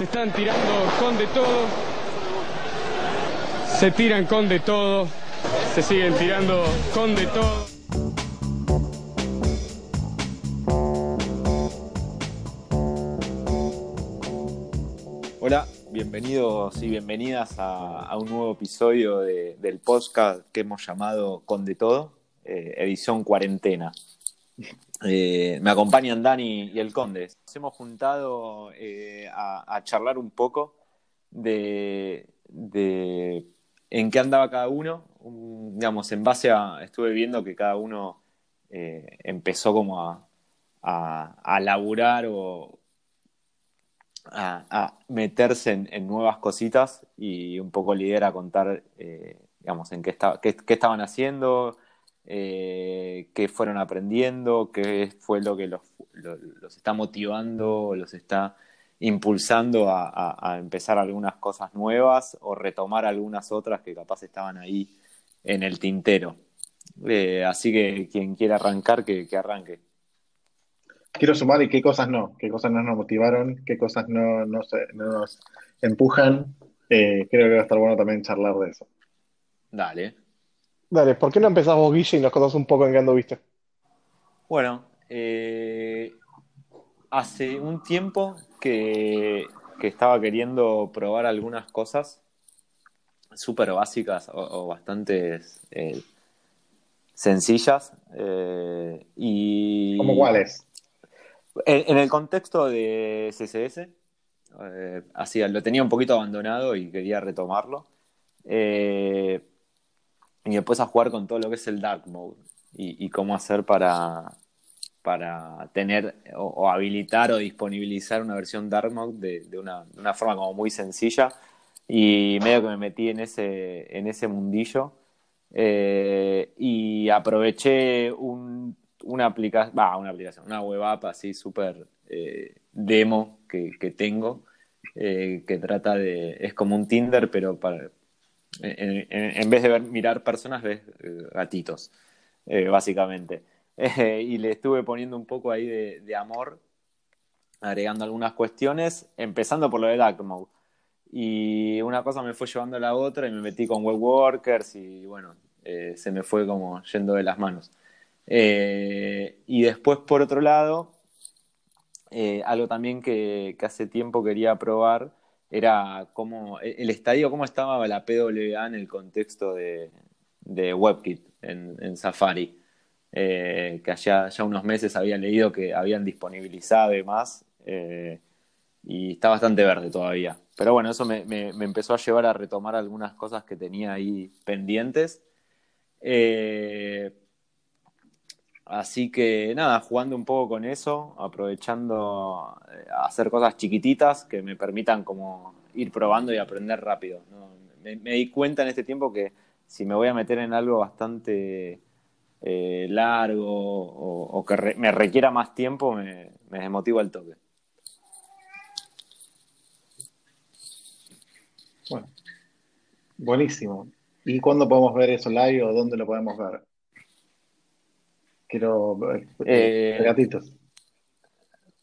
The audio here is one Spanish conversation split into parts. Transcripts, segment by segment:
se están tirando con de todo. Se tiran con de todo. Se siguen tirando con de todo. Hola, bienvenidos y bienvenidas a, un nuevo episodio del podcast que hemos llamado Con de todo, eh, edición cuarentena. Eh, me acompañan Dani y el Conde. Nos hemos juntado eh, a, charlar un poco de, en qué andaba cada uno. digamos, en base a. Estuve viendo que cada uno eh, empezó como a, a, laburar o a, meterse en, nuevas cositas y un poco la idea era contar, digamos, en qué, qué estaban haciendo eh, qué fueron aprendiendo, qué fue lo que los, está motivando, los está impulsando a, empezar algunas cosas nuevas o retomar algunas otras que capaz estaban ahí en el tintero. Eh, así que quien quiera arrancar, que, arranque. Quiero sumar y qué cosas no, qué cosas no nos motivaron, qué cosas no, no, nos empujan. Eh, creo que va a estar bueno también charlar de eso. Dale. Dale, ¿por qué no empezás vos, Guille, y nos contás un poco en qué anduviste? Bueno, eh, hace un tiempo que, estaba queriendo probar algunas cosas súper básicas o, bastante eh, sencillas. Eh, y ¿Cómo cuáles? En, el contexto de CSS, así, lo tenía un poquito abandonado y quería retomarlo y después a jugar con todo lo que es el dark mode y, cómo hacer para, para tener o, habilitar o disponibilizar una versión dark mode de, una, forma como muy sencilla. Y medio que me metí en ese, en ese mundillo. Eh, y aproveché un, una, aplicación, una aplicación, una web app así súper eh, demo que, tengo eh, que trata de, es como un Tinder pero para, en, vez de ver, mirar personas, ves eh, gatitos, eh, básicamente. y le estuve poniendo un poco ahí de, amor, agregando algunas cuestiones, empezando por lo de Dark Mode. Y una cosa me fue llevando a la otra y me metí con web workers y bueno, eh, se me fue como yendo de las manos. y después, por otro lado, algo también que, hace tiempo quería probar era cómo e, el estadio, cómo estaba la PWA en el contexto de, WebKit en, Safari. Eh, que allá ya unos meses había leído que habían disponibilizado y más, eh, y está bastante verde todavía. Pero bueno, eso me, empezó a llevar a retomar algunas cosas que tenía ahí pendientes. Eh, así que nada, jugando un poco con eso, aprovechando a hacer cosas chiquititas que me permitan como ir probando y aprender rápido. Me, di cuenta en este tiempo que si me voy a meter en algo bastante eh, largo o, que me requiera más tiempo, me, me desmotiva toque. Bueno, buenísimo. ¿Y cuándo podemos ver eso live o dónde lo podemos ver? Quiero eh, eh gatitos.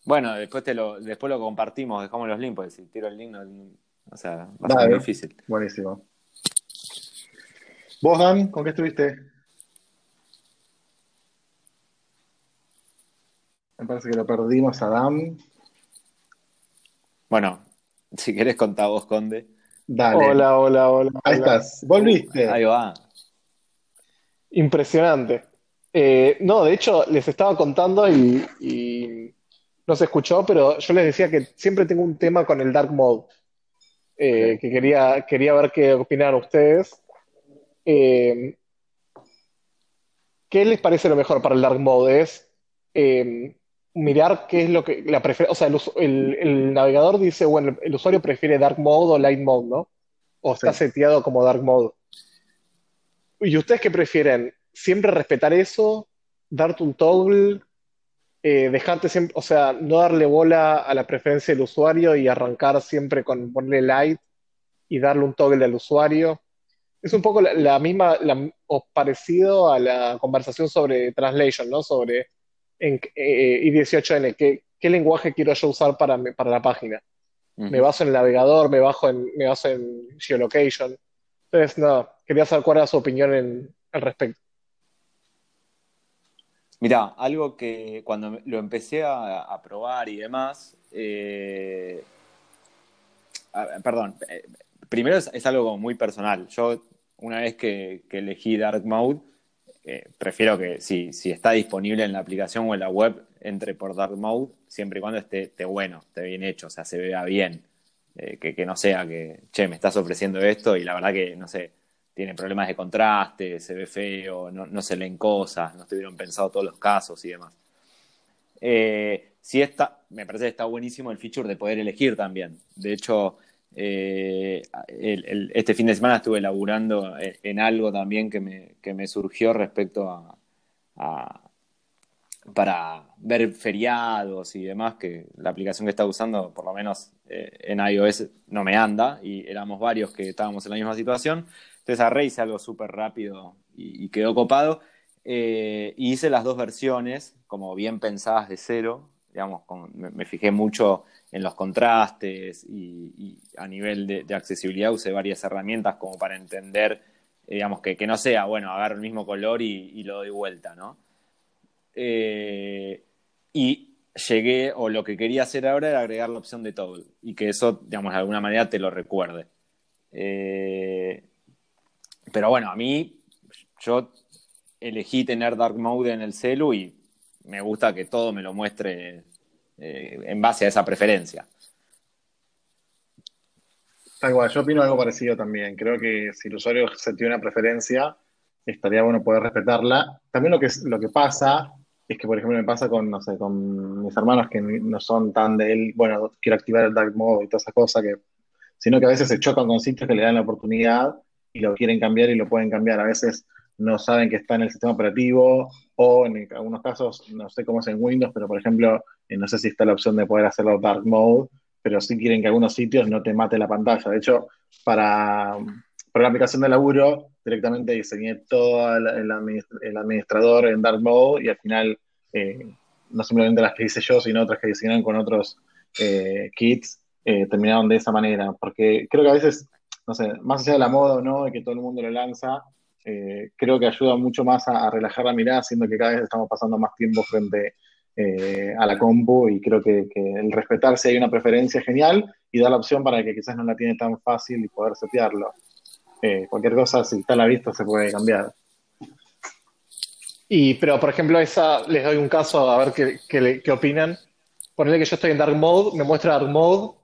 Bueno, después te lo, después lo compartimos, dejamos los links, porque si tiro el link, o sea, va a ser difícil. Buenísimo. ¿Vos, Dan, con qué estuviste? Me parece que lo perdimos a Dan. Bueno, si querés contar vos, Conde. Dale. Hola, hola, hola. Ahí estás. Volviste. Ahí va. Impresionante. Eh, no, de hecho, les estaba contando y no se escuchó, pero yo les decía que siempre tengo un tema con el dark mode, eh, que quería, quería ver qué opinan ustedes. Eh, ¿Qué les parece lo mejor para el dark mode? Es eh, mirar qué es lo que la prefiere, o sea, el, navegador dice, bueno, el, usuario prefiere dark mode o light mode, ¿no? O está seteado como dark mode. ¿Y ustedes qué prefieren? ¿Siempre respetar eso? ¿Darte un toggle? Eh, dejarte siempre, o sea, no darle bola a la preferencia del usuario y arrancar siempre con ponerle light y darle un toggle al usuario. Es un poco la, misma, o parecido a la conversación sobre translation, ¿no? Sobre en, eh, I18N, ¿qué, lenguaje quiero yo usar para, para la página. me baso en el navegador, me, bajo en, me baso en geolocation. Entonces, no, quería saber cuál era su opinión en, al respecto. Mira, algo que cuando lo empecé a, probar y demás, eh, perdón, eh, primero es, algo muy personal. Yo, una vez que, elegí Dark Mode, eh, prefiero que si, está disponible en la aplicación o en la web, entre por Dark Mode, siempre y cuando esté, bueno, esté bien hecho, o sea, se vea bien. que, que, no sea que, che, me estás ofreciendo esto y la verdad que, no sé, tiene problemas de contraste, se ve feo, no, se leen cosas, no estuvieron pensados todos los casos y demás. Eh, sí está, me parece que está buenísimo el feature de poder elegir también. De hecho, eh, este fin de semana estuve laburando en, algo también que me, surgió respecto a, para ver feriados y demás, que la aplicación que estaba usando, por lo menos eh, en iOS, no me anda, y éramos varios que estábamos en la misma situación. Entonces agarré, hice algo súper rápido y, quedó copado. Eh, y hice las dos versiones, como bien pensadas de cero. Digamos, me, fijé mucho en los contrastes y, a nivel de, accesibilidad usé varias herramientas como para entender, digamos, que, no sea, bueno, agarro el mismo color y, lo doy vuelta, ¿no? Eh, y llegué, o lo que quería hacer ahora era agregar la opción de todo y que eso, digamos, de alguna manera te lo recuerde. Eh, pero bueno, a mí, yo elegí tener Dark Mode en el celu y me gusta que todo me lo muestre eh, en base a esa preferencia. Tal cual, yo opino algo parecido también. Creo que si el usuario se tiene una preferencia, estaría bueno poder respetarla. También lo que, lo que pasa es que, por ejemplo, me pasa con, no sé, con mis hermanos que no son tan de él, bueno, quiero activar el dark mode y toda esa cosa, que, sino que a veces se chocan con sitios que le dan la oportunidad y lo quieren cambiar y lo pueden cambiar. A veces no saben que está en el sistema operativo o en algunos casos, no sé cómo es en Windows, pero por ejemplo, eh, no sé si está la opción de poder hacerlo dark mode, pero sí quieren que algunos sitios no te mate la pantalla. De hecho, para, para la aplicación de laburo, directamente diseñé todo el, administrador en dark mode y al final, eh, no simplemente las que hice yo, sino otras que diseñaron con otros eh, kits, terminaron de esa manera. Porque creo que a veces no sé, más allá de la moda o no, de que todo el mundo lo lanza, eh, creo que ayuda mucho más a, relajar la mirada, siendo que cada vez estamos pasando más tiempo frente eh, a la compu y creo que, el respetar si hay una preferencia es genial y dar la opción para que quizás no la tiene tan fácil y poder setearlo. Eh, cualquier cosa, si está a la vista, se puede cambiar. Y, pero, por ejemplo, esa, les doy un caso a ver qué, qué, opinan. Ponerle que yo estoy en Dark Mode, me muestra Dark Mode,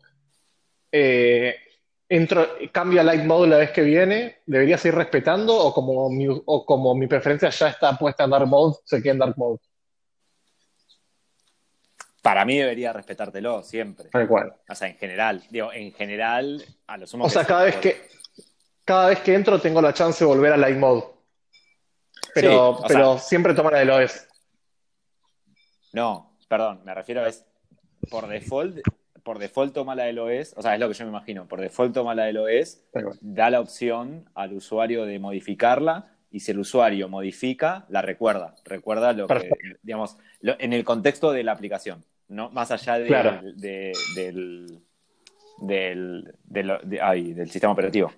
entro, cambio a light mode la vez que viene, ¿debería seguir respetando o como, mi, o como mi preferencia ya está puesta en dark mode, se queda en dark mode? Para mí debería respetártelo siempre. Tal cual. O sea, en general, digo, en general, a lo sumo. O sea, cada vez que cada vez que entro tengo la chance de volver a light mode. Pero, pero siempre toma la del OS. No, perdón, me refiero a es por default por default toma la del OS, o sea, es lo que yo me imagino, por default toma la del OS, da la opción al usuario de modificarla y si el usuario modifica, la recuerda, recuerda lo que, digamos, en el contexto de la aplicación, no más allá del, del, del, sistema operativo.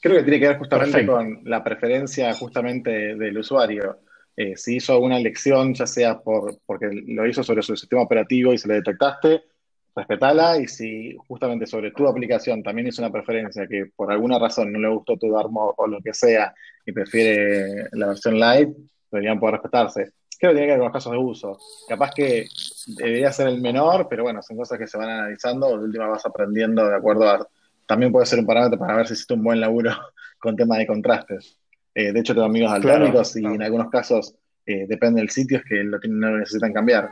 Creo que tiene que ver justamente con la preferencia justamente del usuario. Eh, si hizo alguna elección, ya sea por, porque lo hizo sobre su sistema operativo y se le detectaste, respetala y si justamente sobre tu aplicación también es una preferencia que por alguna razón no le gustó tu Darmo o lo que sea y prefiere la versión light, deberían poder respetarse. Creo que tiene que ver con los casos de uso. Capaz que debería ser el menor, pero bueno, son cosas que se van analizando, de última vas aprendiendo de acuerdo a... También puede ser un parámetro para ver si hiciste un buen laburo con tema de contrastes. Eh, de hecho, tengo amigos daltónicos y en algunos casos, eh, depende del sitio, es que lo, no lo necesitan cambiar.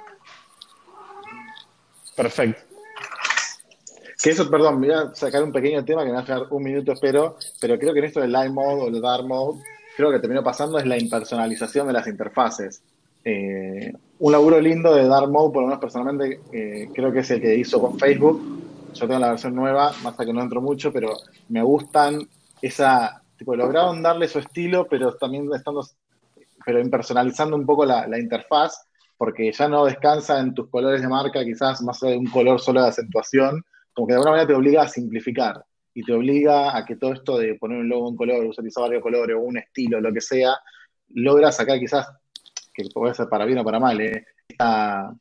Perfecto. Que eso, perdón, voy a sacar un pequeño tema que me va a dejar un minuto, espero, pero creo que en esto del light mode o el dark mode, creo que terminó pasando es la impersonalización de las interfaces. Eh, un laburo lindo de dark mode, por lo menos personalmente, eh, creo que es el que hizo con Facebook. Yo tengo la versión nueva, más que no entro mucho, pero me gustan esa, tipo, lograron darle su estilo, pero también estando, pero impersonalizando un poco la, la interfaz, porque ya no descansa en tus colores de marca, quizás más de un color solo de acentuación, como que de alguna manera te obliga a simplificar y te obliga a que todo esto de poner un logo en color, utilizar varios colores o un estilo, lo que sea, logra sacar quizás, que puede ser para bien o para mal, ¿eh? esta,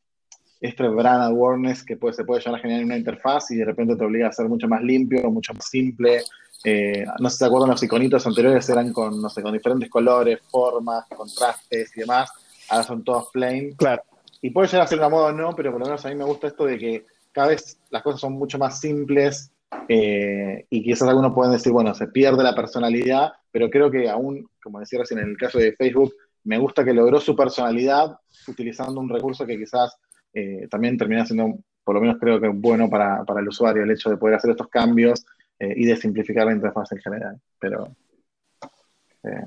este brand awareness que puede, se puede llegar a generar en una interfaz y de repente te obliga a ser mucho más limpio, mucho más simple. Eh, no sé si se acuerdan, los iconitos anteriores eran con, no sé, con diferentes colores, formas, contrastes y demás. Ahora son todos plain. Claro. Y puede llegar a ser una moda o no, pero por lo menos a mí me gusta esto de que cada vez las cosas son mucho más simples eh, y quizás algunos pueden decir, bueno, se pierde la personalidad, pero creo que aún, como decía recién en el caso de Facebook, me gusta que logró su personalidad utilizando un recurso que quizás eh, también termina siendo, por lo menos creo que bueno para, el usuario, el hecho de poder hacer estos cambios eh, y de simplificar la interfaz en general. Pero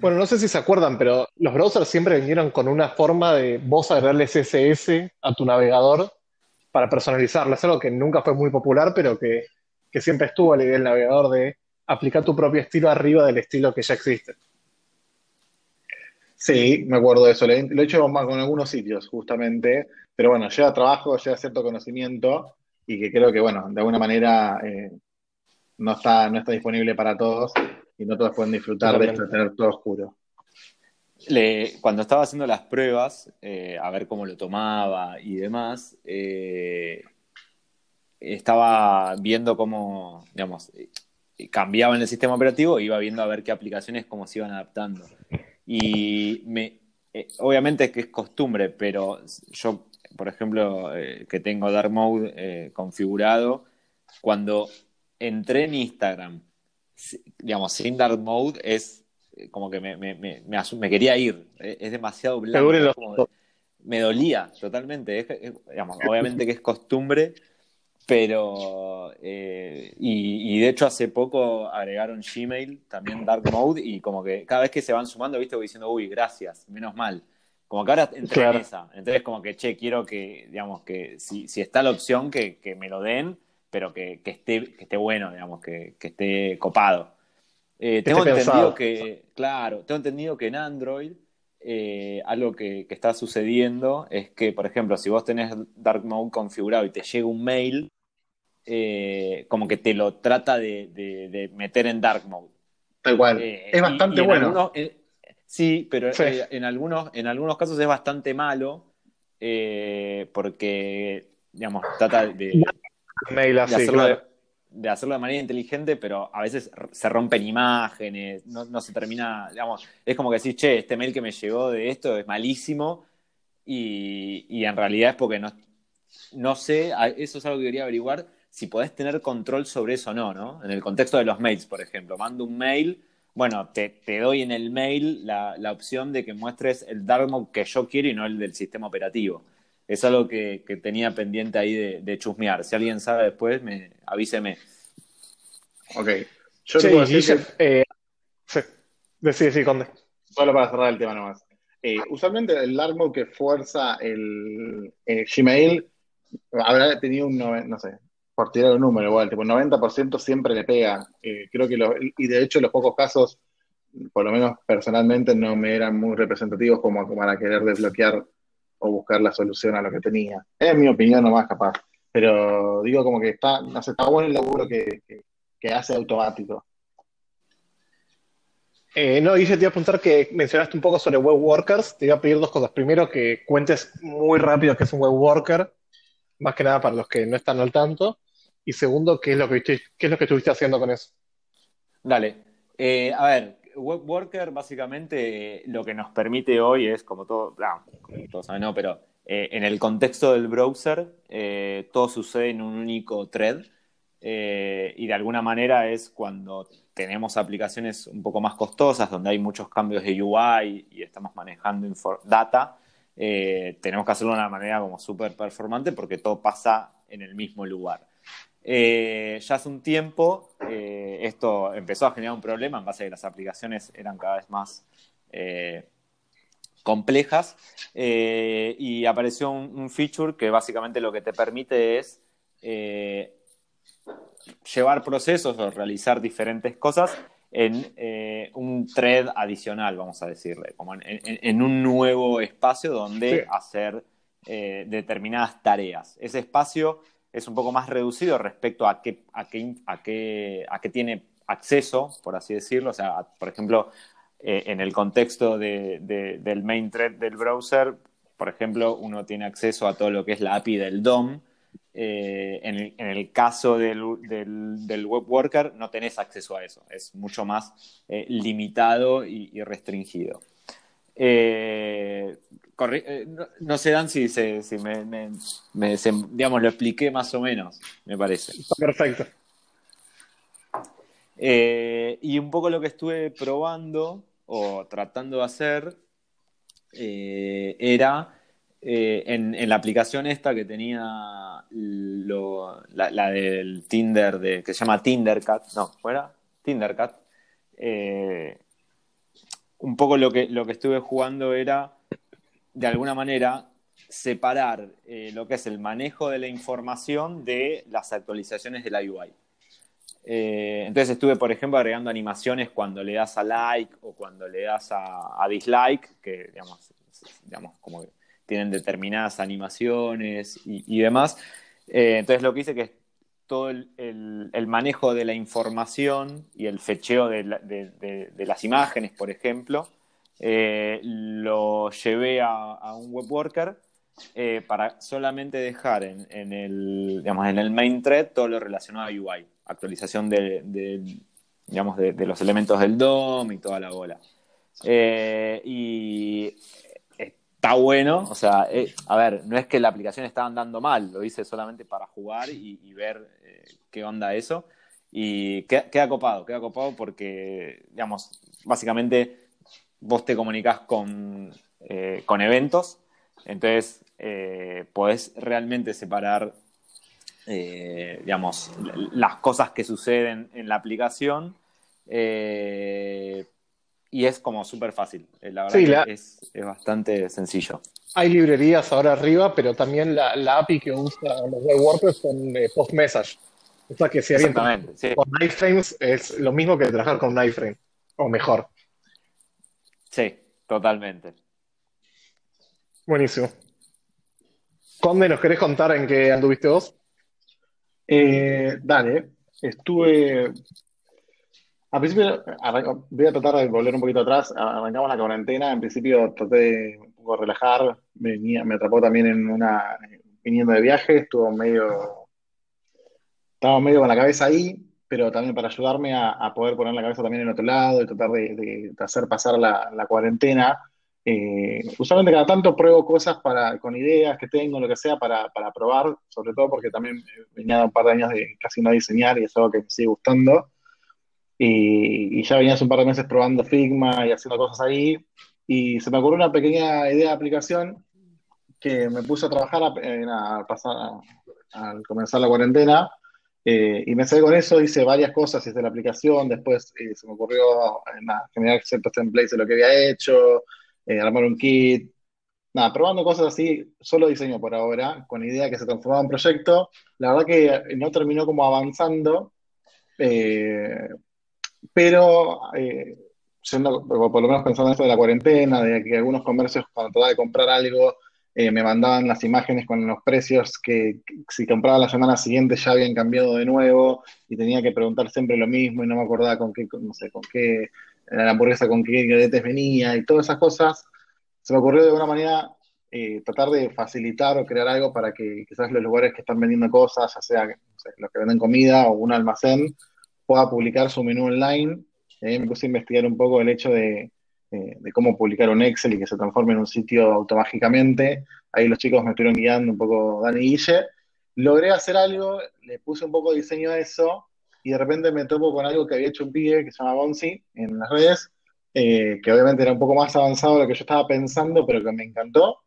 bueno, no sé si se acuerdan, pero los browsers siempre vinieron con una forma de vos agregarle CSS a tu navegador para personalizarlo. Es algo que nunca fue muy popular, pero que, siempre estuvo la idea del navegador de aplicar tu propio estilo arriba del estilo que ya existe. Sí, me acuerdo de eso. Lo he hecho con algunos sitios, justamente. Pero bueno, lleva trabajo, lleva cierto conocimiento y que creo que, bueno, de alguna manera eh, no, está, no está disponible para todos y no todos pueden disfrutar de esto, de tener todo oscuro. Cuando estaba haciendo las pruebas, eh, a ver cómo lo tomaba y demás, eh, estaba viendo cómo, digamos, cambiaba en el sistema operativo, iba viendo a ver qué aplicaciones cómo se iban adaptando. Y me, eh, obviamente que es costumbre, pero yo, por ejemplo, que tengo Dark Mode configurado, cuando entré en Instagram digamos, sin Dark Mode es eh, como que me, me, me, quería ir. Eh, es demasiado blanco. me dolía totalmente. digamos, obviamente que es costumbre, pero. Eh, y, de hecho, hace poco agregaron Gmail, también Dark Mode, y como que cada vez que se van sumando, viste, voy diciendo, uy, gracias, menos mal. Como que ahora entré en esa. Entonces, como que, che, quiero que, digamos, que si, si está la opción, que, que me lo den pero que, esté, que esté bueno, digamos, que, esté copado. Eh, tengo entendido que, claro, tengo entendido que en Android eh, algo que, está sucediendo es que, por ejemplo, si vos tenés Dark Mode configurado y te llega un mail, eh, como que te lo trata de, meter en Dark Mode. Tal cual. es bastante bueno. sí, pero en, algunos, en algunos casos es bastante malo porque, digamos, trata de de, hacerlo de, manera inteligente, pero a veces se rompen imágenes, no, se termina, digamos, es como que decís, che, este mail que me llegó de esto es malísimo y, en realidad es porque no, no sé, eso es algo que quería averiguar, si podés tener control sobre eso o no, ¿no? En el contexto de los mails, por ejemplo, mando un mail, bueno, te, doy en el mail la, la, opción de que muestres el dark que yo quiero y no el del sistema operativo es algo que, tenía pendiente ahí de, chusmear. Si alguien sabe después, me avíseme. Ok. Yo te puedo decir eh, sí, Conde. Solo para cerrar el tema nomás. Eh, usualmente el dark mode que fuerza el, Gmail habrá tenido un, no sé, por tirar un número igual, tipo 90% siempre le pega. Eh, creo que, y de hecho los pocos casos, por lo menos personalmente, no me eran muy representativos como, como para querer desbloquear o buscar la solución a lo que tenía. Es mi opinión nomás capaz. Pero digo como que está, no sé, está bueno el laburo que, hace automático. Eh, no, Guille, te iba a apuntar que mencionaste un poco sobre web workers. Te iba a pedir dos cosas. Primero, que cuentes muy rápido qué es un web worker, más que nada para los que no están al tanto. Y segundo, qué es lo que, qué es lo que estuviste haciendo con eso. Dale. Eh, a ver, Web Worker básicamente lo que nos permite hoy es, como todo, todos saben, no, pero eh, en el contexto del browser eh, todo sucede en un único thread eh, y de alguna manera es cuando tenemos aplicaciones un poco más costosas, donde hay muchos cambios de UI y estamos manejando data, tenemos que hacerlo de una manera como súper performante porque todo pasa en el mismo lugar. Eh, ya hace un tiempo eh, esto empezó a generar un problema en base a que las aplicaciones eran cada vez más eh, complejas y apareció un, feature que básicamente lo que te permite es llevar procesos o realizar diferentes cosas en un thread adicional, vamos a decirle, como en, un nuevo espacio donde hacer determinadas tareas. Ese espacio es un poco más reducido respecto a qué, a qué, tiene acceso, por así decirlo. O sea, por ejemplo, eh, en el contexto de, de, del main thread del browser, por ejemplo, uno tiene acceso a todo lo que es la API del DOM. Eh, en, el, caso del, web worker no tenés acceso a eso, es mucho más eh, limitado y restringido. Eh, no, no, sé, Dan, si, se, si me, me, me se, digamos, lo expliqué más o menos, me parece. Perfecto. Eh, y un poco lo que estuve probando o tratando de hacer eh, era eh, en, en, la aplicación esta que tenía lo, la, la, del Tinder, de, que se llama Tindercat, no, ¿fuera? Tindercat. Eh, un poco lo que, lo que estuve jugando era, de alguna manera, separar eh, lo que es el manejo de la información de las actualizaciones de la UI. Eh, entonces estuve, por ejemplo, agregando animaciones cuando le das a like o cuando le das a, dislike, que digamos, digamos, como que tienen determinadas animaciones y, demás. Eh, entonces lo que hice que todo el, manejo de la información y el fecheo de, la, de, las imágenes, por ejemplo, eh, lo llevé a, un web worker eh, para solamente dejar en, en, el, digamos, en el main thread todo lo relacionado a UI, actualización de, digamos, de, los elementos del DOM y toda la bola. Eh, y está bueno, o sea, eh, a ver, no es que la aplicación estaba andando mal, lo hice solamente para jugar y, ver eh, qué onda eso. Y queda, copado, queda copado porque, digamos, básicamente vos te comunicas con, eh, con eventos, entonces podés realmente separar, digamos, las cosas que suceden en la aplicación y es como súper fácil. La verdad sí, la... es, es, bastante sencillo. Hay librerías ahora arriba, pero también la, la API que usa los web WordPress con eh, post message. O sea que si alguien sí. con iframes es lo mismo que trabajar con un iframe, o mejor. Sí, totalmente. Buenísimo. Conde, ¿nos querés contar en qué anduviste vos? Eh, dale, estuve al principio, voy a tratar de volver un poquito atrás. Arrancamos la cuarentena. En principio traté de un poco relajar. Venía, me atrapó también en una. viniendo de viaje. Estuvo medio. Estaba medio con la cabeza ahí, pero también para ayudarme a, poder poner la cabeza también en otro lado y tratar de, hacer pasar la, la cuarentena. Eh, usualmente cada tanto pruebo cosas para, con ideas que tengo, lo que sea, para, para probar, sobre todo porque también venía un par de años de casi no diseñar y es algo que me sigue gustando. Y, ya venías un par de meses probando Figma y haciendo cosas ahí. Y se me ocurrió una pequeña idea de aplicación que me puse a trabajar a, a pasar, a, al comenzar la cuarentena. Eh, y me salí con eso, hice varias cosas desde la aplicación. Después eh, se me ocurrió eh, nada, generar ciertos templates de lo que había hecho, eh, armar un kit. Nada, probando cosas así, solo diseño por ahora, con idea que se transformaba en proyecto. La verdad que no terminó como avanzando. Eh, pero eh, siendo, por lo menos pensando en esto de la cuarentena, de que algunos comercios cuando trataba de comprar algo eh, me mandaban las imágenes con los precios que, si compraba la semana siguiente ya habían cambiado de nuevo y tenía que preguntar siempre lo mismo y no me acordaba con qué, no sé, con qué, la hamburguesa con qué ingredientes venía y todas esas cosas. Se me ocurrió de alguna manera eh, tratar de facilitar o crear algo para que quizás los lugares que están vendiendo cosas, ya sea no los que venden comida o un almacén, pueda publicar su menú online. Eh, me puse a investigar un poco el hecho de, eh, cómo publicar un Excel y que se transforme en un sitio automáticamente. Ahí los chicos me estuvieron guiando un poco, Dani y Guille. Logré hacer algo, le puse un poco de diseño a eso y de repente me topo con algo que había hecho un pibe que se llama Bonzi en las redes, eh, que obviamente era un poco más avanzado de lo que yo estaba pensando, pero que me encantó.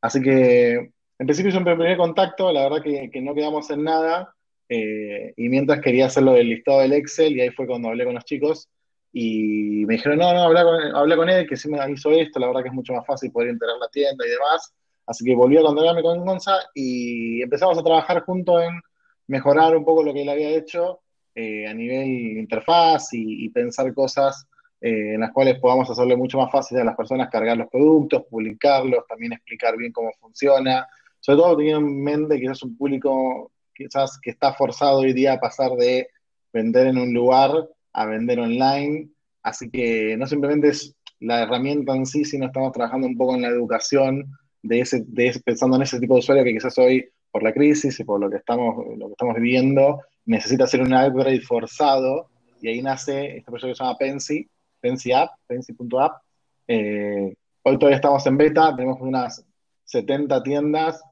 Así que en principio es un primer contacto, la verdad que no quedamos en nada, eh, y mientras quería hacerlo del listado del Excel, y ahí fue cuando hablé con los chicos, y me dijeron, no, no, habla con, habla con él, que sí me hizo esto, la verdad que es mucho más fácil poder integrar la tienda y demás. Así que volví a contactarme con Gonza y empezamos a trabajar juntos en mejorar un poco lo que él había hecho eh, a nivel interfaz y, pensar cosas eh, en las cuales podamos hacerle mucho más fácil a las personas cargar los productos, publicarlos, también explicar bien cómo funciona. Sobre todo teniendo en mente que es un público quizás que está forzado hoy día a pasar de vender en un lugar a vender online. Así que no simplemente es la herramienta en sí, sino estamos trabajando un poco en la educación de ese, de pensando en ese tipo de usuario que quizás hoy, por la crisis y por lo que estamos, lo que estamos viviendo, necesita hacer un upgrade forzado. Y ahí nace este proyecto que se llama Pensy, Pensy App, Pensy.app. Eh, hoy todavía estamos en beta, tenemos unas 70 tiendas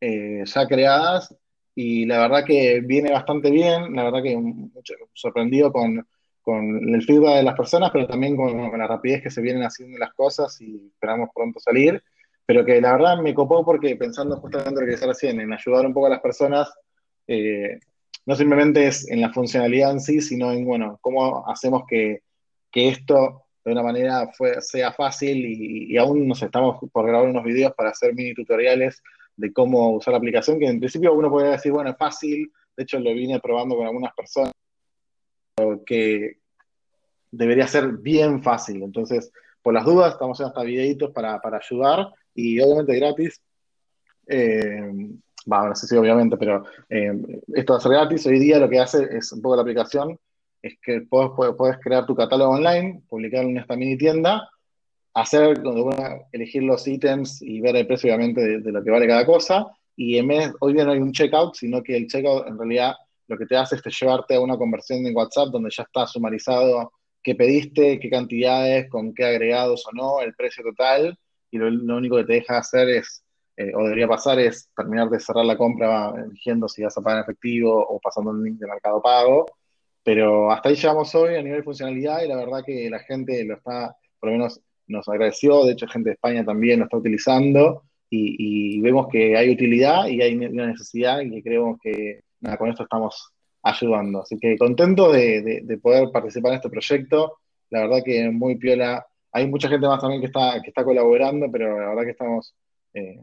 eh, ya creadas y la verdad que viene bastante bien, la verdad que sorprendido con, con, el feedback de las personas, pero también con, la rapidez que se vienen haciendo las cosas y esperamos pronto salir, pero que la verdad me copó porque pensando justamente en lo que se recién, en ayudar un poco a las personas, eh, no simplemente es en la funcionalidad en sí, sino en, bueno, cómo hacemos que, que esto de una manera fue, sea fácil y, y, aún nos estamos por grabar unos videos para hacer mini tutoriales de cómo usar la aplicación, que en principio uno puede decir, bueno, es fácil, de hecho lo vine probando con algunas personas, que debería ser bien fácil. Entonces, por las dudas, estamos haciendo hasta videitos para, para ayudar y obviamente gratis. Eh, no sé si obviamente, pero eh, esto va a ser gratis. Hoy día lo que hace es un poco la aplicación, es que puedes, puedes crear tu catálogo online, publicarlo en esta mini tienda hacer, donde elegir los ítems y ver el precio obviamente de, lo que vale cada cosa. Y en vez, hoy día no hay un checkout, sino que el checkout en realidad lo que te hace es llevarte a una conversión en WhatsApp donde ya está sumarizado qué pediste, qué cantidades, con qué agregados o no, el precio total. Y lo, único que te deja hacer es, eh, o debería pasar, es terminar de cerrar la compra eligiendo si vas a pagar en efectivo o pasando el link de Mercado Pago. Pero hasta ahí llegamos hoy a nivel de funcionalidad y la verdad que la gente lo está, por lo menos nos agradeció, de hecho gente de España también lo está utilizando y, vemos que hay utilidad y hay una necesidad y que creemos que nada, con esto estamos ayudando. Así que contento de, poder participar en este proyecto, la verdad que muy piola. Hay mucha gente más también que está, colaborando, pero la verdad que estamos eh,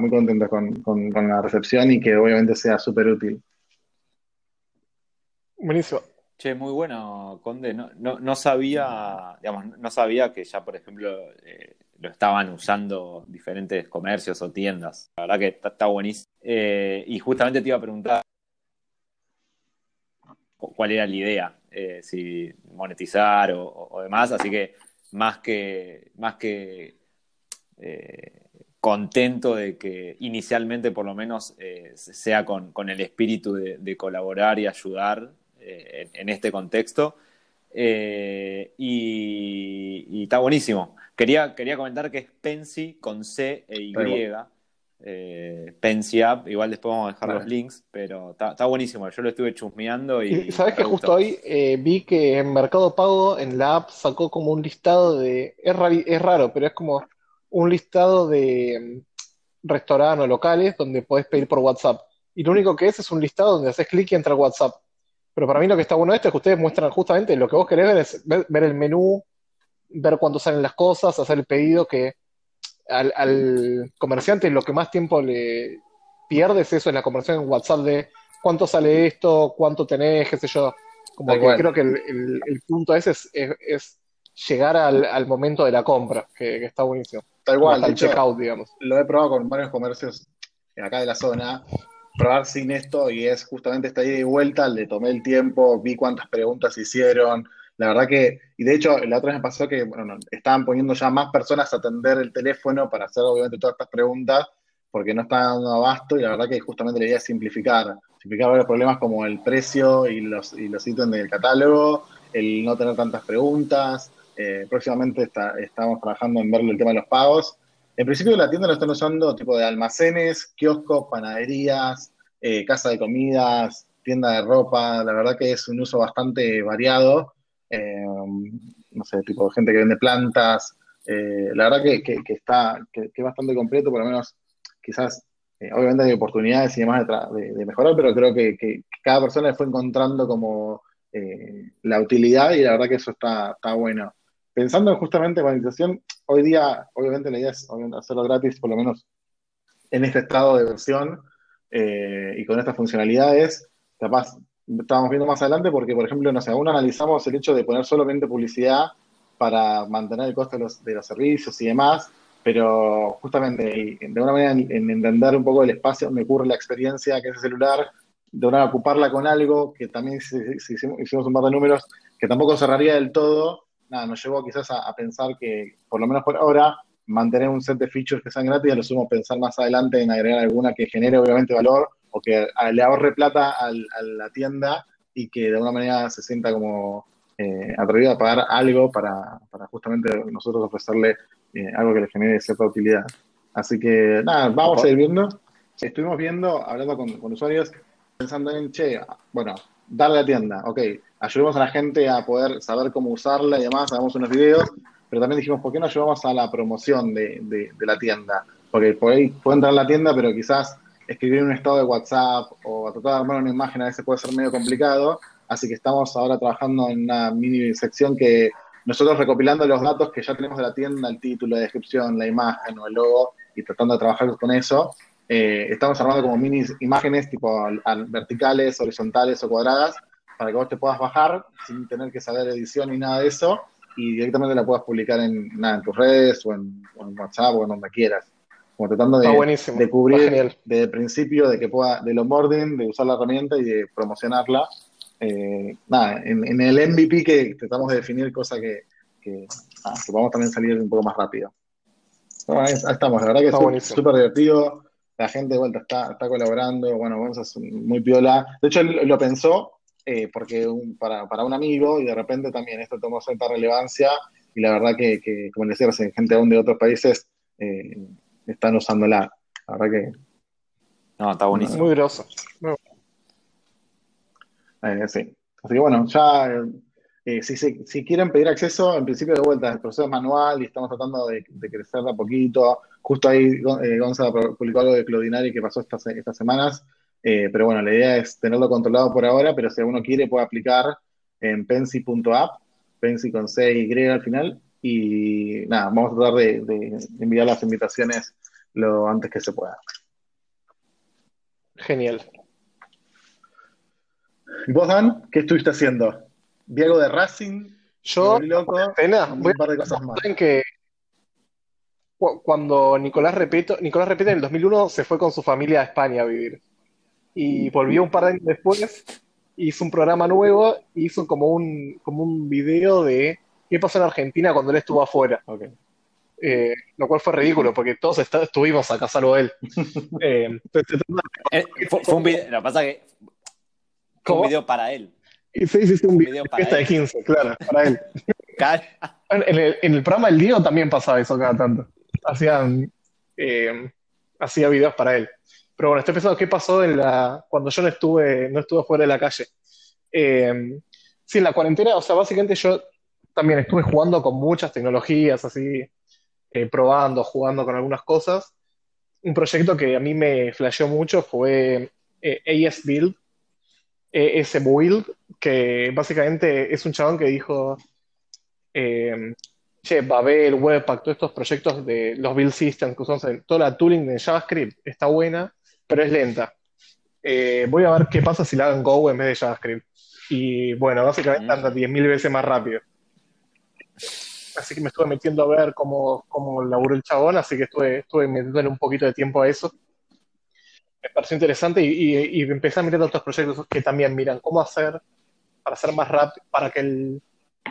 muy contentos con, con, la recepción y que obviamente sea súper útil. Buenísimo. Che, muy bueno, Conde. No, no, sabía, digamos, no sabía que ya, por ejemplo, eh, lo estaban usando diferentes comercios o tiendas. La verdad que está, buenísimo. Eh, y justamente te iba a preguntar cuál era la idea, eh, si monetizar o, demás. Así que más que, más que contento de que inicialmente por lo menos sea con, con, el espíritu de colaborar y ayudar eh, en, este contexto. Eh, y, está buenísimo. Quería, quería comentar que es Pensy con C e Y. Eh, Pensy App, igual después vamos a dejar los links, pero está, buenísimo. Yo lo estuve chusmeando y. sabes que justo hoy vi que en Mercado Pago, en la app, sacó como un listado de. Es, es raro, pero es como un listado de mm, restaurantes o locales donde podés pedir por WhatsApp. Y lo único que es es un listado donde haces clic y entra WhatsApp. Pero para mí lo que está bueno de esto es que ustedes muestran justamente lo que vos querés ver es ver, el menú, ver cuándo salen las cosas, hacer el pedido, que al, comerciante lo que más tiempo le pierde es eso en la conversación en WhatsApp de cuánto sale esto, cuánto tenés, qué sé yo. Como que creo que el, punto ese es, llegar al, momento de la compra, que, está buenísimo. Tal cual, el checkout, digamos. Lo he probado con varios comercios acá de la zona probar sin esto y es justamente esta ida y vuelta, le tomé el tiempo, vi cuántas preguntas hicieron, la verdad que, y de hecho la otra vez me pasó que, bueno, estaban poniendo ya más personas a atender el teléfono para hacer obviamente todas estas preguntas, porque no estaban dando abasto y la verdad que justamente la idea es simplificar, simplificar varios problemas como el precio y los, y los ítems del catálogo, el no tener tantas preguntas, eh, próximamente estamos trabajando en verle el tema de los pagos, en principio la tienda lo están usando tipo de almacenes, kioscos, panaderías, eh, casa de comidas, tienda de ropa. La verdad que es un uso bastante variado. Eh, no sé, tipo de gente que vende plantas. Eh, la verdad que, está que, es bastante completo, por lo menos quizás, obviamente hay oportunidades y demás de, mejorar, pero creo que, cada persona le fue encontrando como la utilidad y la verdad que eso está, está bueno pensando justamente en monetización, hoy día, obviamente la idea es hacerlo gratis, por lo menos en este estado de versión eh, y con estas funcionalidades. Capaz, estábamos viendo más adelante porque, por ejemplo, no sé, aún analizamos el hecho de poner solamente publicidad para mantener el costo de los, de los servicios y demás, pero justamente de una manera en, entender un poco el espacio me ocurre la experiencia que ese celular de una ocuparla con algo que también hicimos, hicimos un par de números que tampoco cerraría del todo, nada, nos llevó quizás a, a pensar que, por lo menos por ahora, mantener un set de features que sean gratis, a lo sumo pensar más adelante en agregar alguna que genere obviamente valor o que le ahorre plata al- a la tienda y que de alguna manera se sienta como eh, atrevido a pagar algo para, para justamente nosotros ofrecerle eh, algo que le genere cierta utilidad. Así que nada, vamos a ir viendo. Estuvimos viendo, hablando con, con usuarios, pensando en, che, bueno, darle a la tienda, ok, ayudemos a la gente a poder saber cómo usarla y demás, hagamos unos videos, pero también dijimos, ¿por qué no ayudamos a la promoción de, de- de la tienda? Porque por ahí puede entrar a la tienda, pero quizás escribir un estado de WhatsApp o tratar de armar una imagen a veces puede ser medio complicado, así que estamos ahora trabajando en una mini sección que nosotros recopilando los datos que ya tenemos de la tienda, el título, la descripción, la imagen o el logo, y tratando de trabajar con eso, eh, estamos armando como mini imágenes tipo al- al- verticales, horizontales o cuadradas, para que vos te puedas bajar sin tener que saber edición ni nada de eso, y directamente la puedas publicar en, nada, en tus redes o en, o en WhatsApp o en donde quieras. Como tratando de, de cubrir desde el principio de que pueda, del onboarding, de usar la herramienta y de promocionarla. Eh, nada, en, en el MVP que tratamos de definir cosas que, que, ah, que podamos también salir un poco más rápido. Ahí, ahí estamos, la verdad que Está es súper divertido. La gente de vuelta está, está colaborando. Bueno, Gonza es muy piola. De hecho, él lo pensó eh, porque un- para, para un amigo y de repente también esto tomó cierta relevancia. Y la verdad que, que como les decía, gente aún de otros países eh, están usándola. La verdad que No, está buenísimo. Muy groso. Eh, sí. Así que bueno, ya eh, si, se- si quieren pedir acceso, en principio de vuelta, el proceso es manual y estamos tratando de, de crecer de a poquito. Justo ahí eh, Gonza publicó algo de Cloudinari que pasó estas, estas semanas. Eh, pero bueno, la idea es tenerlo controlado por ahora, pero si alguno quiere puede aplicar en pensi.app, pensi con C y Y al final. Y nada, vamos a tratar de, de enviar las invitaciones lo antes que se pueda. Genial. ¿Y vos, Dan? ¿Qué estuviste haciendo? Vi algo de Racing, Yo, loco, Pena, y voy un par de cosas más. en que cu- cuando Nicolás Repeto, Nicolás Repeto en el 2001 se fue con su familia a España a vivir y volvió un par de años después, hizo un programa nuevo, hizo como un, como un video de qué pasó en Argentina cuando él estuvo afuera. Eh, lo cual fue ridículo porque todos está- estuvimos acá, salvo él. Eh, Eh, fue, fue un video, lo que pasa es que fue ¿Cómo? un video para él. Y se hizo un video video de para fiesta de él. 15, claro, para él. En el, en el programa El Diego también pasaba eso cada tanto. Hacían, eh, hacía videos para él. Pero bueno, estoy pensando qué pasó en la, cuando yo no estuve, no estuve fuera de la calle. Eh, sí, en la cuarentena, o sea, básicamente yo también estuve jugando con muchas tecnologías, así, eh, probando, jugando con algunas cosas. Un proyecto que a mí me flasheó mucho fue eh, AS Build, ES Build, que básicamente es un chabón que dijo, eh, che, Babel, Webpack, todos estos proyectos de los build systems que usamos en toda la tooling de JavaScript está buena, pero es lenta. Eh, voy a ver qué pasa si la hago en Go en vez de JavaScript. Y bueno, básicamente anda 10.000 veces más rápido. Así que me estuve metiendo a ver cómo, cómo laburó el chabón, así que estuve, estuve metiéndole un poquito de tiempo a eso. Me pareció interesante y, y- y empecé a mirar otros proyectos que también miran cómo hacer para hacer más rápido, para que el,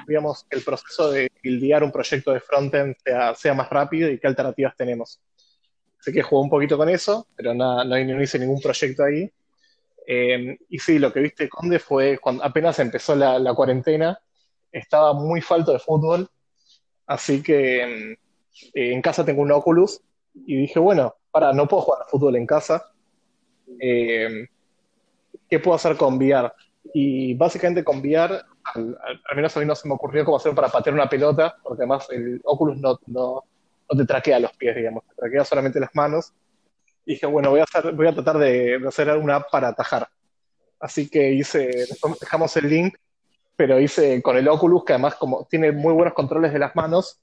digamos, el proceso de buildear un proyecto de frontend sea, sea más rápido y qué alternativas tenemos. Así que jugué un poquito con eso, pero nada, no, no hice ningún proyecto ahí. Eh, y sí, lo que viste Conde fue cuando apenas empezó la, la cuarentena, estaba muy falto de fútbol, así que eh, en casa tengo un Oculus y dije, bueno, para, no puedo jugar al fútbol en casa. Eh, ¿qué puedo hacer con VR? Y básicamente con VR, al, menos a mí no se me ocurrió cómo hacer para patear una pelota, porque además el Oculus no, no, no te traquea los pies, digamos, te traquea solamente las manos. Y dije, bueno, voy a, hacer, voy a tratar de, hacer una app para atajar. Así que hice, dejamos el link, pero hice con el Oculus, que además como tiene muy buenos controles de las manos,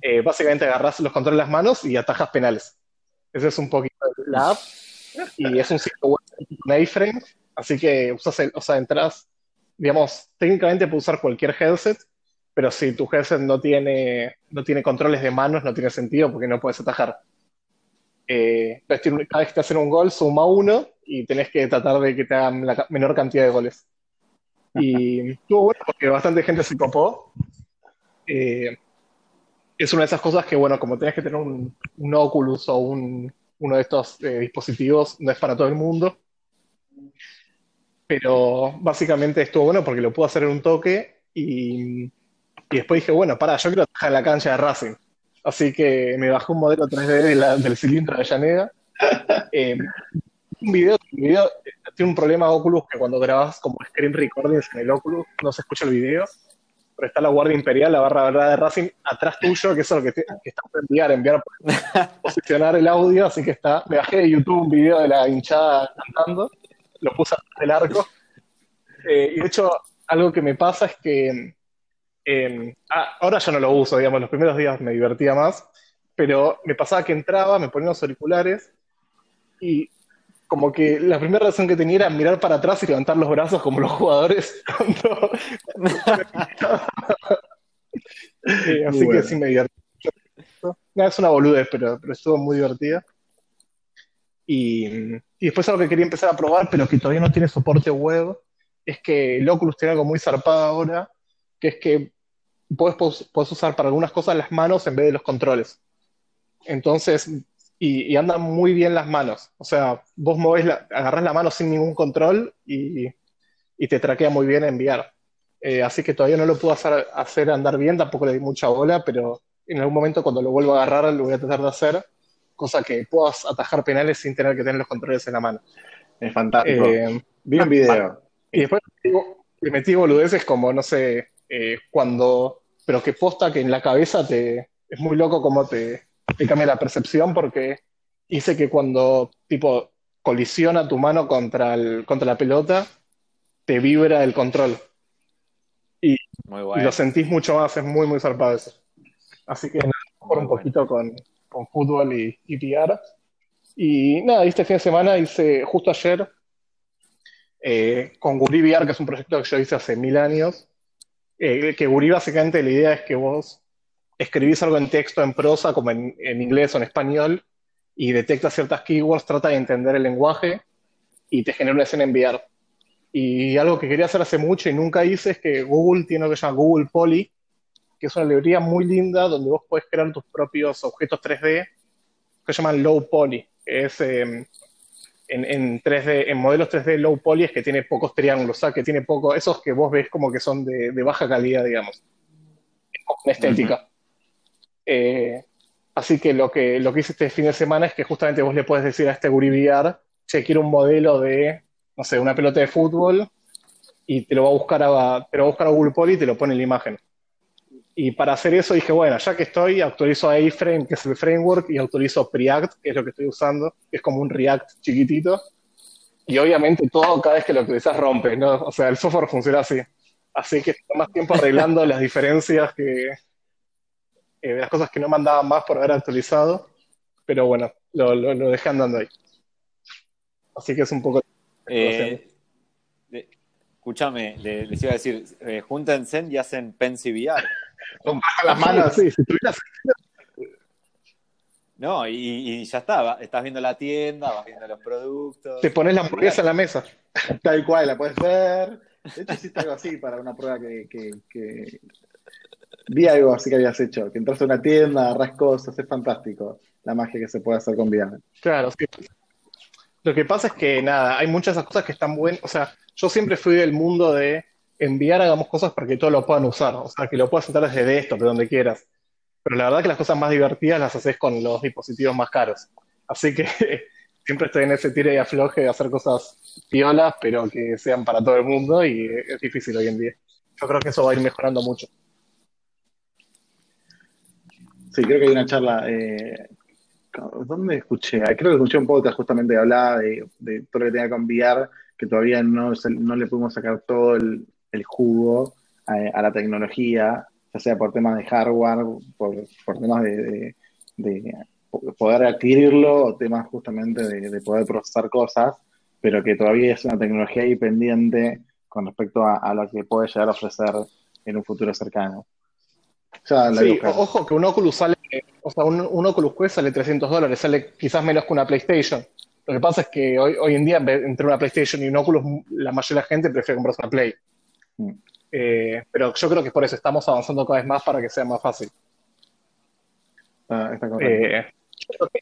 eh, básicamente agarras los controles de las manos y atajas penales. Ese es un poquito la app. Y es un sitio web con así que usas el, o sea, entras, digamos, técnicamente puedes usar cualquier headset, pero si tu headset no tiene, no tiene controles de manos, no tiene sentido porque no puedes atajar. eh, cada vez que te hacen un gol suma uno y tenés que tratar de que te hagan la menor cantidad de goles. Y estuvo bueno porque bastante gente se copó. Eh, es una de esas cosas que, bueno, como tenés que tener un, Oculus o un, uno de estos eh, dispositivos, no es para todo el mundo. Pero básicamente estuvo bueno porque lo pude hacer en un toque y, y después dije, bueno, para, yo quiero trabajar en la cancha de Racing. Así que me bajé un modelo 3D del cilindro de Llaneda. Eh, un video, video, tiene un problema Oculus que cuando grabas como screen recordings en el Oculus no se escucha el video, pero está la Guardia Imperial, la barra verdad de Racing, atrás tuyo, que eso es lo que, está por enviar, enviar, posicionar el audio, así que está, me bajé de YouTube un video de la hinchada cantando, lo puse del arco, eh, y de hecho algo que me pasa es que ah, ahora ya no lo uso, digamos, los primeros días me divertía más, pero me pasaba que entraba, me ponía los auriculares y como que la primera razón que tenía era mirar para atrás y levantar los brazos como los jugadores. Eh, así que sí me divertí. es una boludez, pero, pero estuvo muy divertida. Y, y, después algo que quería empezar a probar, pero que todavía no tiene soporte web, es que el Oculus tiene algo muy zarpado ahora, que es que puedes, puedes usar para algunas cosas las manos en vez de los controles. Entonces, y, andan muy bien las manos. O sea, vos movés la, agarrás la mano sin ningún control y, te traquea muy bien enviar. Eh, así que todavía no lo puedo hacer, hacer andar bien, tampoco le di mucha bola, pero en algún momento cuando lo vuelva a agarrar lo voy a tratar de hacer, cosa que puedas atajar penales sin tener que tener los controles en la mano. Es fantástico. Eh, Vi un video. Y después le metí boludeces como, no sé, eh, cuando, pero que posta que en la cabeza te, es muy loco cómo te, cambia la percepción porque hice que cuando, tipo, colisiona tu mano contra, el, contra la pelota, te vibra el control. Y, lo sentís mucho más, es muy, muy zarpado eso. Así que por un poquito con, con fútbol y, y PR. Y nada, este fin de semana hice, justo ayer, eh, con Guri VR, que es un proyecto que yo hice hace mil años, eh, que Guri básicamente la idea es que vos escribís algo en texto, en prosa, como en, inglés o en español, y detecta ciertas keywords, trata de entender el lenguaje y te genera una escena enviar. Y algo que quería hacer hace mucho y nunca hice es que Google tiene lo que se llama Google Poly, que es una librería muy linda donde vos puedes crear tus propios objetos 3D que se llaman Low Poly. Es, em, en, 3D, en modelos 3D low poly es que tiene pocos triángulos, o sea, que tiene poco, esos que vos ves como que son de, baja calidad, digamos, en estética. Eh, así que lo, que lo que hice este fin de semana es que justamente vos le puedes decir a este VR, che, quiero un modelo de, no sé, una pelota de fútbol, y te lo va a buscar a, te lo va a buscar a Google Poly y te lo pone en la imagen. Y para hacer eso dije, bueno, ya que estoy, actualizo a A-Frame, que es el framework, y actualizo Preact, que es lo que estoy usando, que es como un React chiquitito. Y obviamente todo cada vez que lo actualizas rompe, ¿no? O sea, el software funciona así. Así que más tiempo arreglando las diferencias que... Eh, las cosas que no mandaban más por haber actualizado. Pero bueno, lo, lo, dejé andando ahí. Así que es un poco... Eh, escúchame, les iba a decir, eh, júntense y hacen Pensi VR. Con las manos, sí, si tuvieras. No, y, ya está, estás viendo la tienda, vas viendo los productos. Te pones la hamburguesa en la mesa. Tal cual, la puedes ver. De hecho, hiciste algo así para una prueba que, que, vi algo así que habías hecho, que entraste a una tienda, agarras cosas, es fantástico la magia que se puede hacer con VR. Claro, sí. Lo que pasa es que nada, hay muchas de esas cosas que están buenas, o sea, yo siempre fui del mundo de enviar, hagamos cosas para que todos lo puedan usar. O sea, que lo puedas entrar desde esto, de donde quieras. Pero la verdad que las cosas más divertidas las haces con los dispositivos más caros. Así que siempre estoy en ese tire y afloje de hacer cosas piolas, pero que sean para todo el mundo y es difícil hoy en día. Yo creo que eso va a ir mejorando mucho. Sí, creo que hay una charla. Eh, ¿Dónde escuché? Creo que escuché un podcast justamente que hablaba de, todo lo que tenía que enviar, que todavía no, no le pudimos sacar todo el, jugo a, la tecnología, ya sea por temas de hardware, por, temas de, poder adquirirlo, o temas justamente de, poder procesar cosas, pero que todavía es una tecnología ahí pendiente con respecto a, lo que puede llegar a ofrecer en un futuro cercano. La Sí, ojo que un Oculus sale, o sea, un, un Oculus Quest sale 300 dólares, sale quizás menos que una PlayStation. Lo que pasa es que hoy, hoy en día, entre una PlayStation y un Oculus, la mayoría de la gente prefiere comprarse una Play. Mm. Eh, pero yo creo que por eso estamos avanzando cada vez más para que sea más fácil. Está, está. Eh, yo creo que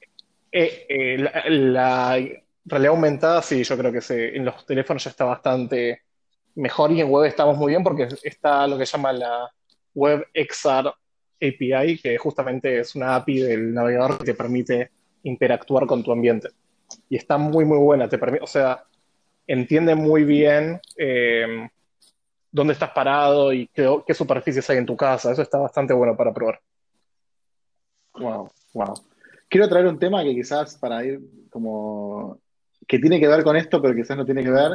eh, eh, la, la realidad aumentada, sí, yo creo que se- en los teléfonos ya está bastante mejor y en web estamos muy bien porque está lo que llama la Web XR API, que justamente es una API del navegador que te permite interactuar con tu ambiente. Y está muy, muy buena, te permite, o sea, entiende muy bien eh, dónde estás parado y qué, qué superficies hay en tu casa. Eso está bastante bueno para probar. Wow, wow. Quiero traer un tema que quizás para ir como que tiene que ver con esto, pero quizás no tiene que ver,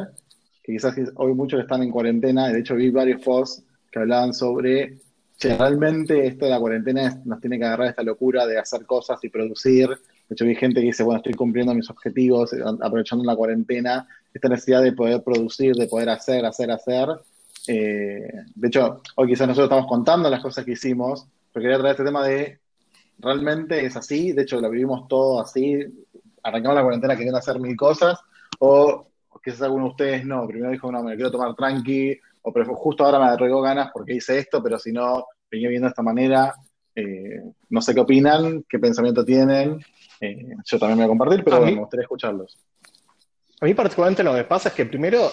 que quizás hoy muchos están en cuarentena, de hecho vi varios posts que hablaban sobre che, realmente esto de la cuarentena nos tiene que agarrar esta locura de hacer cosas y producir. De hecho vi gente que dice, bueno, estoy cumpliendo mis objetivos, eh, aprovechando la cuarentena, esta necesidad de poder producir, de poder hacer, hacer, hacer. Eh, de hecho, hoy quizás nosotros estamos contando las cosas que hicimos, pero quería traer este tema de realmente es así, de hecho lo vivimos todo así, arrancamos la cuarentena queriendo hacer mil cosas, o quizás alguno de ustedes no, primero dijo, no, me lo quiero tomar tranqui, o pero justo ahora me regó ganas porque hice esto, pero si no, venía viendo de esta manera, eh, no sé qué opinan, qué pensamiento tienen, eh, yo también me voy a compartir, pero A bueno, mí- me gustaría escucharlos. A mí particularmente lo que pasa es que primero,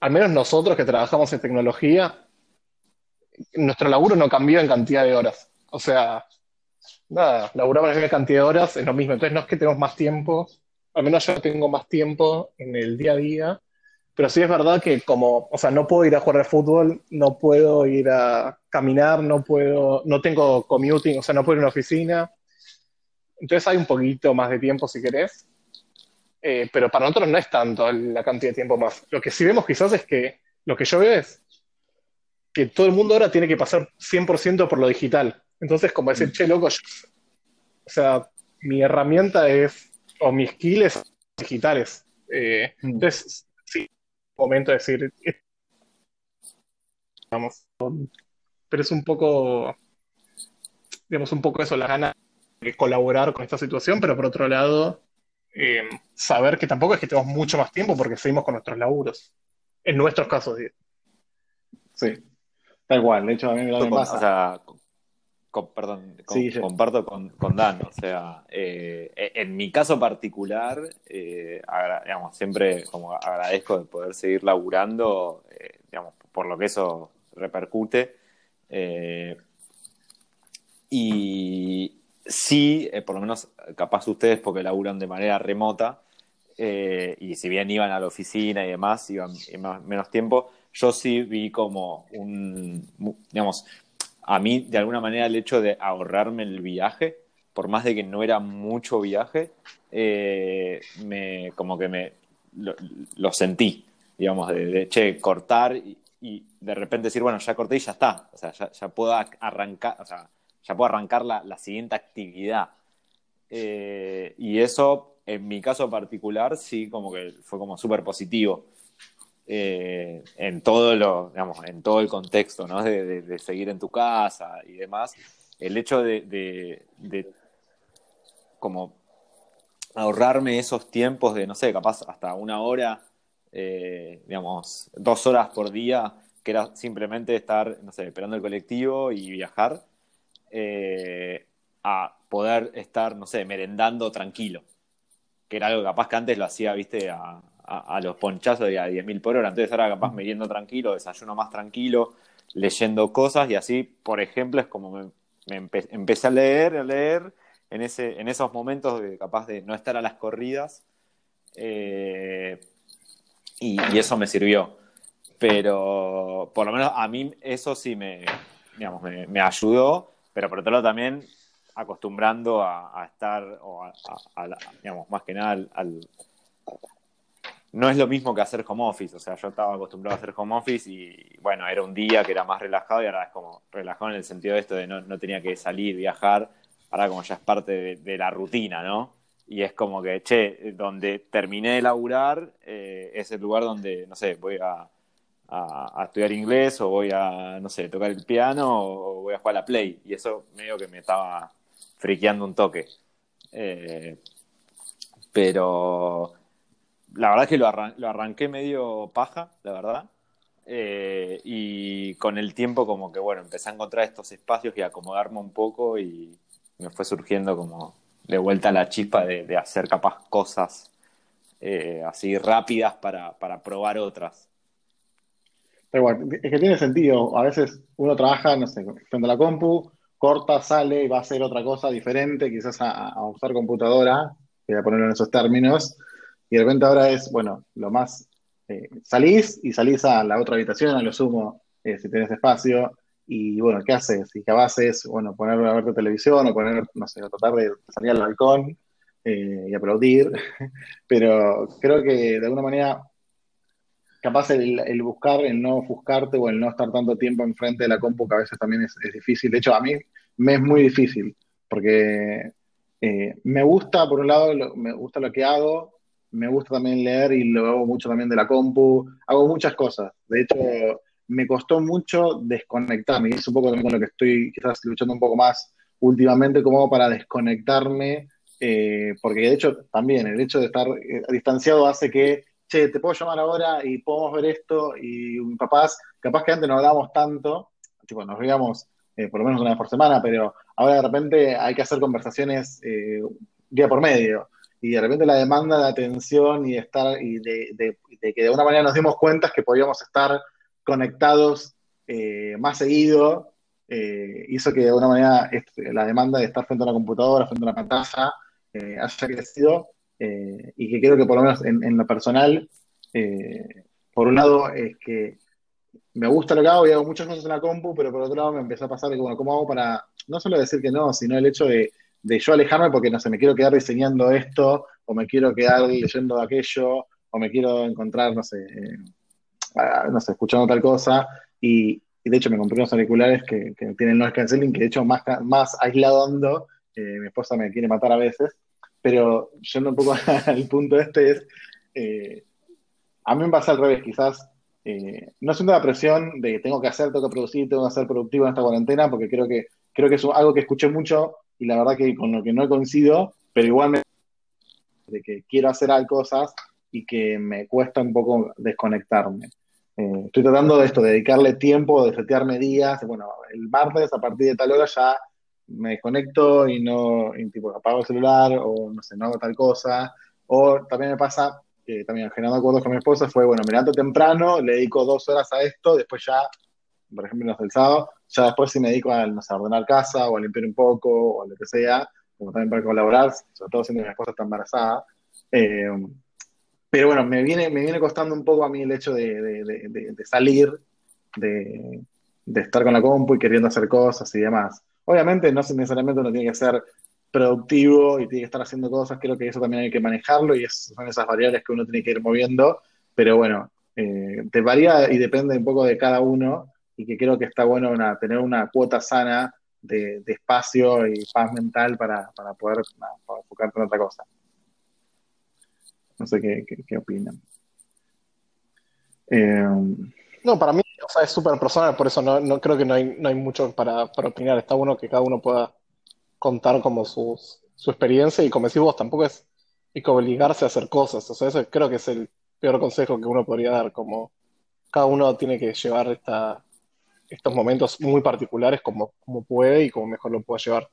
al menos nosotros que trabajamos en tecnología, nuestro laburo no cambió en cantidad de horas. O sea, nada, laburamos la misma cantidad de horas, es lo mismo. Entonces no es que tenemos más tiempo, al menos yo tengo más tiempo en el día a día, pero sí es verdad que como, o sea, no puedo ir a jugar al fútbol, no puedo ir a caminar, no puedo, no tengo commuting, o sea, no puedo ir a una oficina. Entonces hay un poquito más de tiempo si querés. Eh, pero para nosotros no es tanto la cantidad de tiempo más. Lo que sí vemos quizás es que lo que yo veo es que todo el mundo ahora tiene que pasar 100% por lo digital. Entonces, como decir, che, loco, yo- o sea, mi herramienta es, o mis skills digitales. Eh, Mm. entonces, momento de decir, vamos, pero es un poco, digamos, un poco eso, la gana de colaborar con esta situación, pero por otro lado, eh, saber que tampoco es que tenemos mucho más tiempo porque seguimos con nuestros laburos. En nuestros casos, digo. Sí, tal cual, de hecho a mí me Con- pasa. o sea, con- perdón, con- Sí, yo- comparto con, con Dan. O sea, eh, en mi caso particular, eh, digamos, siempre como agradezco de poder seguir laburando, eh, digamos, por lo que eso repercute. Y sí, por lo menos capaz ustedes porque laburan de manera remota, y si bien iban a la oficina y demás, iban más- menos tiempo, yo sí vi como un, digamos, a mí de alguna manera el hecho de ahorrarme el viaje, por más de que no era mucho viaje, eh, me, como que me lo, sentí, digamos, de, de, cortar y, de repente decir, bueno, ya corté y ya está, o sea, ya, puedo arrancar, o sea, ya puedo arrancar la, la siguiente actividad. Eh, y eso, en mi caso particular, sí, como que fue como súper positivo. Eh, en todo lo, digamos, en todo el contexto, ¿no? De, de- seguir en tu casa y demás. El hecho de, de- como ahorrarme esos tiempos de, no sé, capaz hasta una hora, eh, digamos, dos horas por día, que era simplemente estar, no sé, esperando el colectivo y viajar, eh, a poder estar, no sé, merendando tranquilo. Que era algo capaz que antes lo hacía, viste, a, a- los ponchazos y a 10.000 por hora. Entonces ahora capaz meriendo tranquilo, desayuno más tranquilo, leyendo cosas y así, por ejemplo, es como me, me empe- empecé a leer, a leer en, ese, en esos momentos de capaz de no estar a las corridas eh, y, eso me sirvió. Pero por lo menos a mí eso sí me, digamos, me, me ayudó, pero por otro lado también acostumbrando a, estar, digamos, más que nada al- No es lo mismo que hacer home office, o sea, yo estaba acostumbrado a hacer home office y bueno, era un día que era más relajado y ahora es como relajado en el sentido de esto de no, no tenía que salir, viajar, ahora como ya es parte de, la rutina, ¿no? Y es como que, che, donde terminé de laburar eh, es el lugar donde, no sé, voy a, a, estudiar inglés o voy a, no sé, tocar el piano o voy a jugar a la Play. Y eso medio que me estaba friqueando un toque. Eh, pero la verdad es que lo, lo, arranqué medio paja, la verdad. Eh, y con el tiempo como que, bueno, empecé a encontrar estos espacios y acomodarme un poco y me fue surgiendo como de vuelta la chispa de, hacer capaz cosas eh, así rápidas para, probar otras. igual, es que tiene sentido. A veces uno trabaja, no sé, frente a la compu, corta, sale y va a hacer otra cosa diferente, quizás a, usar computadora, voy a ponerlo en esos términos, y de repente ahora es, bueno, lo más, eh, salís y salís a la otra habitación, a lo sumo, eh, si tenés espacio, y bueno, ¿qué haces? Y qué haces, bueno, poner a ver televisión o poner, no sé, tratar de salir al balcón eh, y aplaudir, pero creo que de alguna manera capaz el, buscar, el no ofuscarte o el no estar tanto tiempo enfrente de la compu, que a veces también es, difícil. De hecho, a mí me es muy difícil, porque me gusta, por un lado, me gusta lo que hago, me gusta también leer y lo hago mucho también de la compu, hago muchas cosas. De hecho, me costó mucho desconectarme, y es un poco lo que estoy quizás luchando un poco más últimamente, como para desconectarme, eh, porque de hecho también el hecho de estar eh, distanciado hace que che, te puedo llamar ahora y podemos ver esto, y papás, capaz que antes no hablábamos tanto, tipo, nos veíamos eh, por lo menos una vez por semana, pero ahora de repente hay que hacer conversaciones eh, día por medio, y de repente la demanda de atención y de estar, y de, que de alguna manera nos dimos cuenta que podíamos estar conectados eh, más seguido, hizo que de alguna manera este, la demanda de estar frente a una computadora, frente a una pantalla, haya crecido eh, y que creo que por lo menos en, lo personal, eh, por un lado es que me gusta lo que hago y hago muchas cosas en la compu, pero por otro lado me empezó a pasar que, ¿cómo hago para no solo decir que no, sino el hecho de, yo alejarme porque, no sé, me quiero quedar diseñando esto, o me quiero quedar leyendo aquello, o me quiero encontrar, no sé, eh, no sé, escuchando tal cosa, y, de hecho me compré unos auriculares que, tienen noise canceling, que de hecho más, más aislado ando, mi esposa me quiere matar a veces, pero yendo un poco al punto este es, eh, a mí me pasa al revés, quizás eh, no siento la presión de que tengo que hacer, tengo que producir, tengo que ser productivo en esta cuarentena, porque creo que, creo que es algo que escuché mucho y la verdad que con lo que no coincido, pero igual me de que quiero hacer cosas y que me cuesta un poco desconectarme. Eh, estoy tratando de esto, de dedicarle tiempo, de setearme días, bueno, el martes a partir de tal hora ya me desconecto y no, tipo, apago el celular o no sé, no hago tal cosa. O también me pasa, que también generando acuerdos con mi esposa, fue, bueno, me levanto temprano, le dedico dos horas a esto, después ya, por ejemplo, no el sábado, ya después sí me dedico a, no sé, a ordenar casa o a limpiar un poco o a lo que sea, como también para colaborar, sobre todo siendo que mi esposa está embarazada. Eh, pero bueno, me viene, me viene costando un poco a mí el hecho de, de, de salir, de, estar con la compu y queriendo hacer cosas y demás. Obviamente no necesariamente uno tiene que ser productivo y tiene que estar haciendo cosas, creo que eso también hay que manejarlo y son esas variables que uno tiene que ir moviendo, pero bueno, eh, te varía y depende un poco de cada uno y que creo que está bueno tener una cuota sana de, espacio y paz mental para, poder enfocarte en otra cosa. No sé qué, opinan. Eh, no, para mí es súper personal, por eso no, no, creo que no hay, no hay mucho para, para, opinar. Está bueno que cada uno pueda contar como su experiencia y como decís vos, tampoco es que obligarse a hacer cosas. O sea, eso creo que es el peor consejo que uno podría dar, como cada uno tiene que llevar esta, estos momentos muy particulares como, como puede y como mejor lo pueda llevar.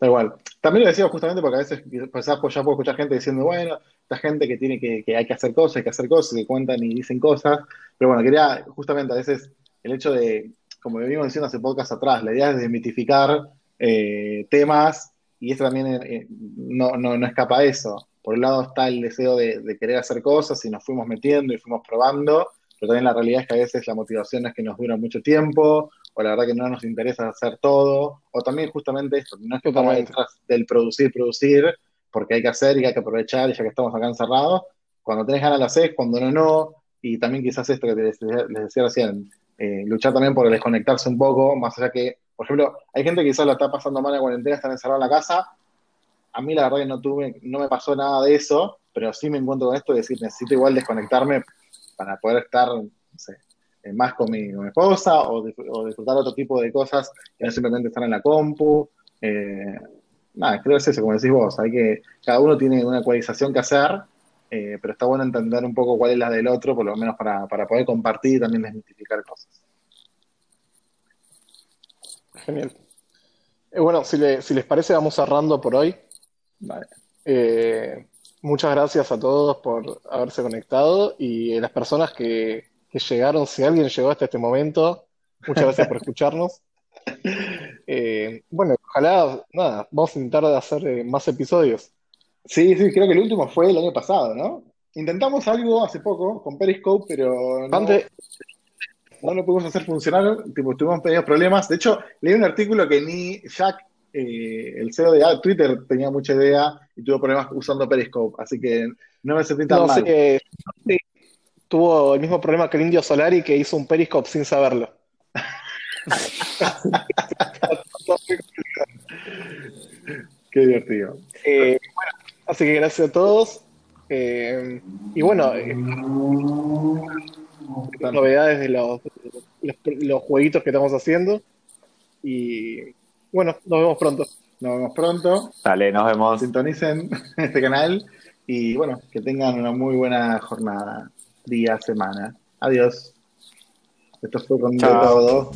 Da igual. También lo decía justamente porque a veces pues, ya puedo escuchar gente diciendo, bueno, esta gente que tiene que, que hay que hacer cosas, hay que hacer cosas, que cuentan y dicen cosas. Pero bueno, quería justamente a veces el hecho de, como venimos diciendo hace pocas atrás, la idea es desmitificar eh, temas y esto también eh, no, no, no, escapa a eso. Por un lado está el deseo de, de, querer hacer cosas y nos fuimos metiendo y fuimos probando, pero también la realidad es que a veces la motivación es que nos dura mucho tiempo o la verdad que no nos interesa hacer todo, o también justamente esto, no es que estamos detrás del producir, producir, porque hay que hacer y hay que aprovechar, y ya que estamos acá encerrados, cuando tenés ganas lo haces, cuando no, no, y también quizás esto que les, decía recién, eh, luchar también por desconectarse un poco, más allá que, por ejemplo, hay gente que quizás lo está pasando mal en cuarentena, están encerrados en la casa, a mí la verdad que no tuve, no me pasó nada de eso, pero sí me encuentro con esto de decir, necesito igual desconectarme para poder estar, no sé, eh, más con mi, con mi esposa o, o disfrutar otro tipo de cosas que no simplemente estar en la compu. Eh, nada, creo que es eso, como decís vos, hay que, cada uno tiene una ecualización que hacer, eh, pero está bueno entender un poco cuál es la del otro, por lo menos para, para poder compartir y también desmitificar cosas. Genial. Eh, bueno, si, le- si les parece, vamos cerrando por hoy. Vale. Eh, muchas gracias a todos por haberse conectado y las personas que, que llegaron, si alguien llegó hasta este momento, muchas gracias por escucharnos. Eh, bueno, ojalá, nada, vamos a intentar hacer eh, más episodios. Sí, sí, creo que el último fue el año pasado, ¿no? Intentamos algo hace poco con Periscope, pero no, Antes, no lo pudimos hacer funcionar, tipo, tuvimos pequeños problemas. De hecho, leí un artículo que ni Jack, eh, el CEO de Twitter, tenía mucha idea y tuvo problemas usando Periscope, así que no me sentí tan no mal. sí, tuvo el mismo problema que el Indio Solari que hizo un Periscope sin saberlo. Qué divertido. Eh, bueno, así que gracias a todos. Eh, y bueno, eh, las novedades de los, los, los jueguitos que estamos haciendo. Y bueno, nos vemos pronto. Nos vemos pronto. Dale, nos vemos. Sintonicen este canal y bueno, que tengan una muy buena jornada, día, semana. Adiós. Esto fue con todo.